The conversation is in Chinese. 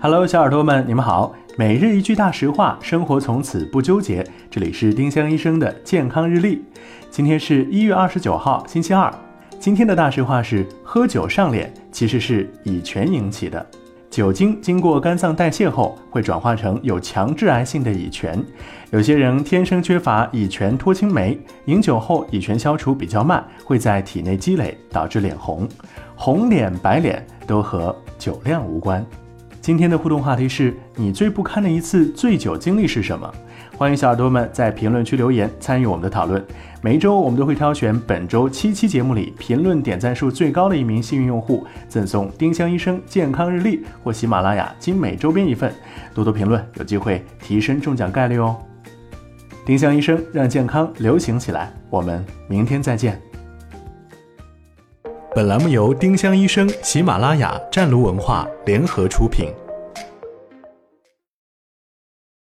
Hello，小耳朵们，你们好。每日一句大实话，生活从此不纠结。这里是丁香医生的健康日历。今天是一月二十九号，星期二。今天的大实话是：喝酒上脸其实是乙醛引起的。酒精经过肝脏代谢后，会转化成有强致癌性的乙醛。有些人天生缺乏乙醛脱氢酶，饮酒后乙醛消除比较慢，会在体内积累，导致脸红。红脸白脸都和酒量无关。今天的互动话题是你最不堪的一次醉酒经历是什么？欢迎小耳朵们在评论区留言参与我们的讨论。每一周我们都会挑选本周七期节目里评论点赞数最高的一名幸运用户，赠送丁香医生健康日历或喜马拉雅精美周边一份。多多评论，有机会提升中奖概率哦。丁香医生让健康流行起来，我们明天再见。本栏目由丁香医生、喜马拉雅、湛庐文化联合出品。